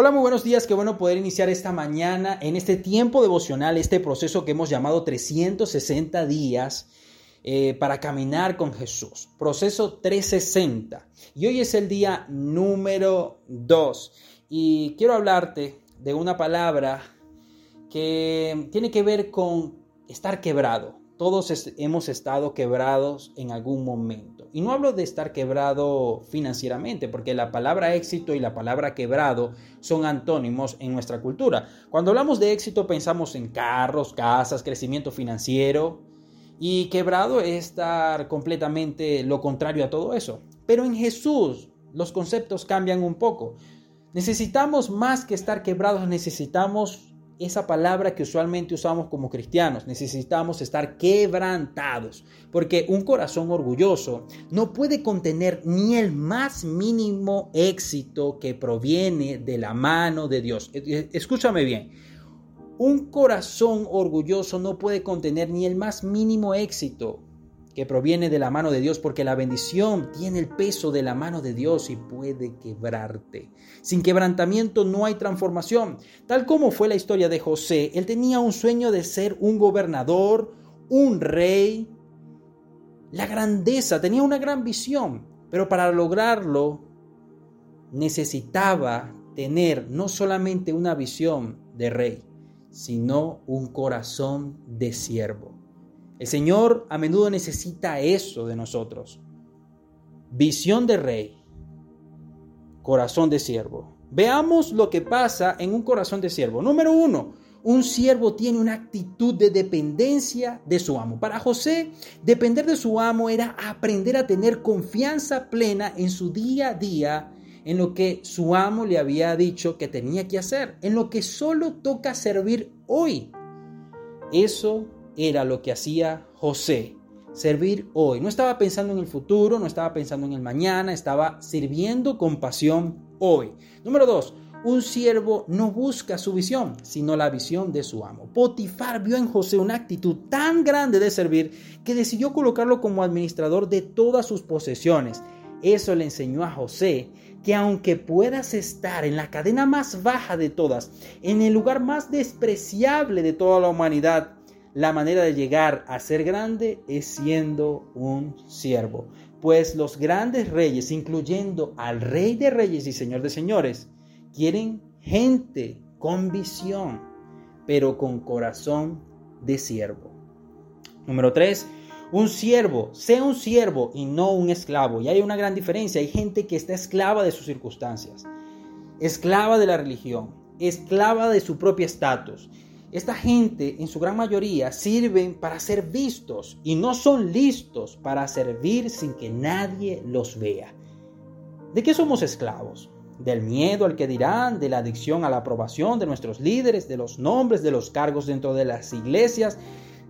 Hola, muy buenos días. Qué bueno poder iniciar esta mañana en este tiempo devocional, este proceso que hemos llamado 360 días eh, para caminar con Jesús. Proceso 360. Y hoy es el día número 2. Y quiero hablarte de una palabra que tiene que ver con estar quebrado. Todos hemos estado quebrados en algún momento. Y no hablo de estar quebrado financieramente, porque la palabra éxito y la palabra quebrado son antónimos en nuestra cultura. Cuando hablamos de éxito pensamos en carros, casas, crecimiento financiero. Y quebrado es estar completamente lo contrario a todo eso. Pero en Jesús los conceptos cambian un poco. Necesitamos más que estar quebrados, necesitamos esa palabra que usualmente usamos como cristianos. Necesitamos estar quebrantados, porque un corazón orgulloso no puede contener ni el más mínimo éxito que proviene de la mano de Dios. Escúchame bien. Un corazón orgulloso no puede contener ni el más mínimo éxito que proviene de la mano de Dios, porque la bendición tiene el peso de la mano de Dios y puede quebrarte. Sin quebrantamiento no hay transformación. Tal como fue la historia de José, él tenía un sueño de ser un gobernador, un rey, la grandeza, tenía una gran visión, pero para lograrlo necesitaba tener no solamente una visión de rey, sino un corazón de siervo. El Señor a menudo necesita eso de nosotros. Visión de rey, corazón de siervo. Veamos lo que pasa en un corazón de siervo. Número uno, un siervo tiene una actitud de dependencia de su amo. Para José, depender de su amo era aprender a tener confianza plena en su día a día, en lo que su amo le había dicho que tenía que hacer, en lo que solo toca servir hoy. Eso era lo que hacía José, servir hoy. No estaba pensando en el futuro, no estaba pensando en el mañana, estaba sirviendo con pasión hoy. Número dos, un siervo no busca su visión, sino la visión de su amo. Potifar vio en José una actitud tan grande de servir que decidió colocarlo como administrador de todas sus posesiones. Eso le enseñó a José que aunque puedas estar en la cadena más baja de todas, en el lugar más despreciable de toda la humanidad, la manera de llegar a ser grande es siendo un siervo. Pues los grandes reyes, incluyendo al rey de reyes y señor de señores, quieren gente con visión, pero con corazón de siervo. Número 3. Un siervo, sea un siervo y no un esclavo. Y hay una gran diferencia. Hay gente que está esclava de sus circunstancias, esclava de la religión, esclava de su propio estatus esta gente, en su gran mayoría, sirven para ser vistos y no son listos para servir sin que nadie los vea. ¿De qué somos esclavos? Del miedo al que dirán, de la adicción a la aprobación de nuestros líderes, de los nombres, de los cargos dentro de las iglesias,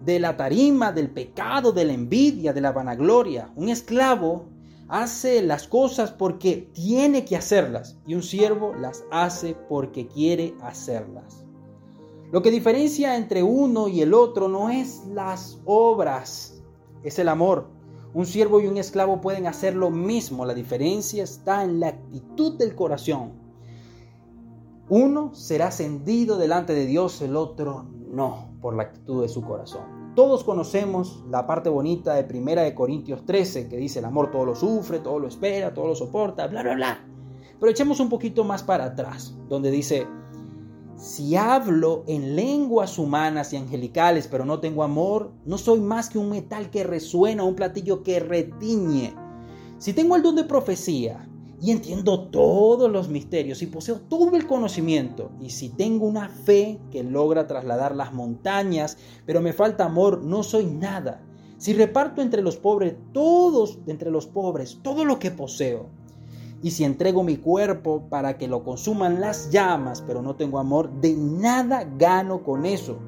de la tarima, del pecado, de la envidia, de la vanagloria. Un esclavo hace las cosas porque tiene que hacerlas y un siervo las hace porque quiere hacerlas. Lo que diferencia entre uno y el otro no es las obras, es el amor. Un siervo y un esclavo pueden hacer lo mismo, la diferencia está en la actitud del corazón. Uno será ascendido delante de Dios, el otro no, por la actitud de su corazón. Todos conocemos la parte bonita de Primera de Corintios 13, que dice el amor todo lo sufre, todo lo espera, todo lo soporta, bla, bla, bla. Pero echemos un poquito más para atrás, donde dice, si hablo en lenguas humanas y angelicales, pero no tengo amor, no soy más que un metal que resuena, un platillo que retiñe. Si tengo el don de profecía y entiendo todos los misterios y poseo todo el conocimiento, y si tengo una fe que logra trasladar las montañas, pero me falta amor, no soy nada. Si reparto entre los pobres, todos entre los pobres, todo lo que poseo, y si entrego mi cuerpo para que lo consuman las llamas, pero no tengo amor, de nada gano con eso.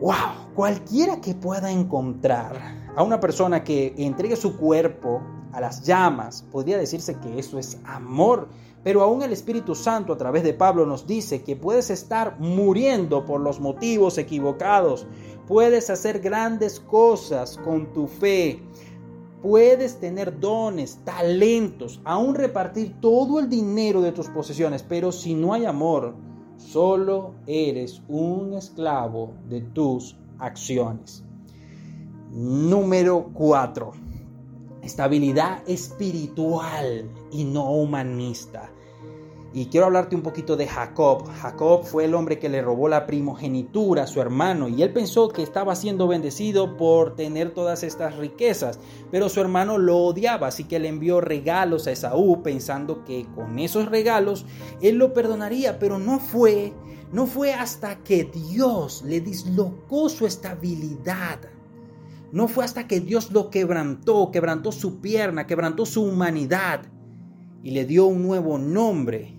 ¡Wow! Cualquiera que pueda encontrar a una persona que entregue su cuerpo a las llamas, podría decirse que eso es amor. Pero aún el Espíritu Santo a través de Pablo nos dice que puedes estar muriendo por los motivos equivocados. Puedes hacer grandes cosas con tu fe Puedes tener dones, talentos, aún repartir todo el dinero de tus posesiones, pero si no hay amor, solo eres un esclavo de tus acciones. Número 4. Estabilidad espiritual y no humanista. Y quiero hablarte un poquito de Jacob. Jacob fue el hombre que le robó la primogenitura a su hermano y él pensó que estaba siendo bendecido por tener todas estas riquezas, pero su hermano lo odiaba, así que le envió regalos a Esaú pensando que con esos regalos él lo perdonaría, pero no fue, no fue hasta que Dios le dislocó su estabilidad. No fue hasta que Dios lo quebrantó, quebrantó su pierna, quebrantó su humanidad y le dio un nuevo nombre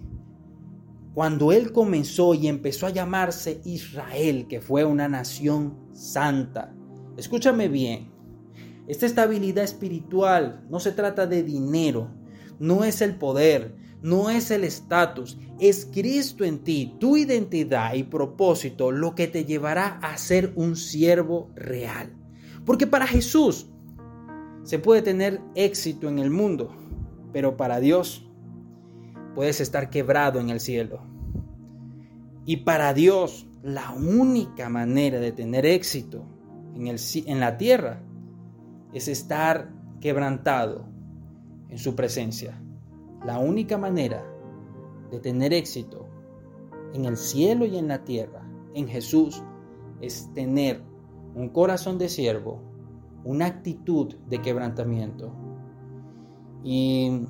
cuando él comenzó y empezó a llamarse Israel, que fue una nación santa. Escúchame bien, esta estabilidad espiritual no se trata de dinero, no es el poder, no es el estatus, es Cristo en ti, tu identidad y propósito lo que te llevará a ser un siervo real. Porque para Jesús se puede tener éxito en el mundo, pero para Dios puedes estar quebrado en el cielo. Y para Dios, la única manera de tener éxito en, el, en la tierra es estar quebrantado en su presencia. La única manera de tener éxito en el cielo y en la tierra, en Jesús, es tener un corazón de siervo, una actitud de quebrantamiento y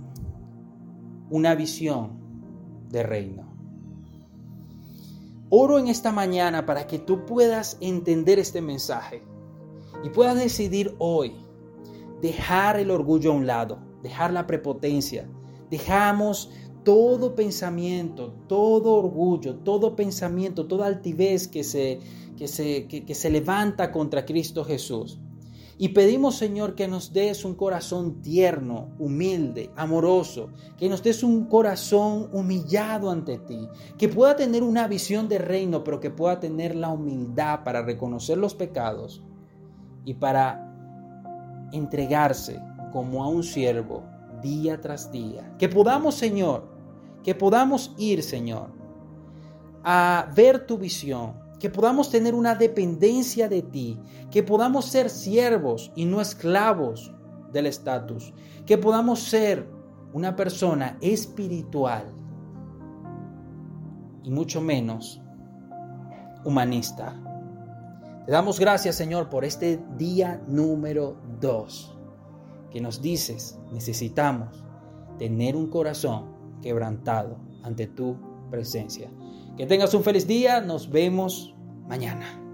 una visión de reino. Oro en esta mañana para que tú puedas entender este mensaje y puedas decidir hoy dejar el orgullo a un lado, dejar la prepotencia. Dejamos todo pensamiento, todo orgullo, todo pensamiento, toda altivez que se, que se, que se levanta contra Cristo Jesús. Y pedimos, Señor, que nos des un corazón tierno, humilde, amoroso, que nos des un corazón humillado ante ti, que pueda tener una visión de reino, pero que pueda tener la humildad para reconocer los pecados y para entregarse como a un siervo día tras día. Que podamos, Señor, que podamos ir, Señor, a ver tu visión, que podamos tener una dependencia de ti, que podamos ser siervos y no esclavos del estatus, que podamos ser una persona espiritual y mucho menos humanista. Te damos gracias, Señor, por este día número dos, que nos dices, necesitamos tener un corazón quebrantado ante tu presencia. Que tengas un feliz día, nos vemos mañana.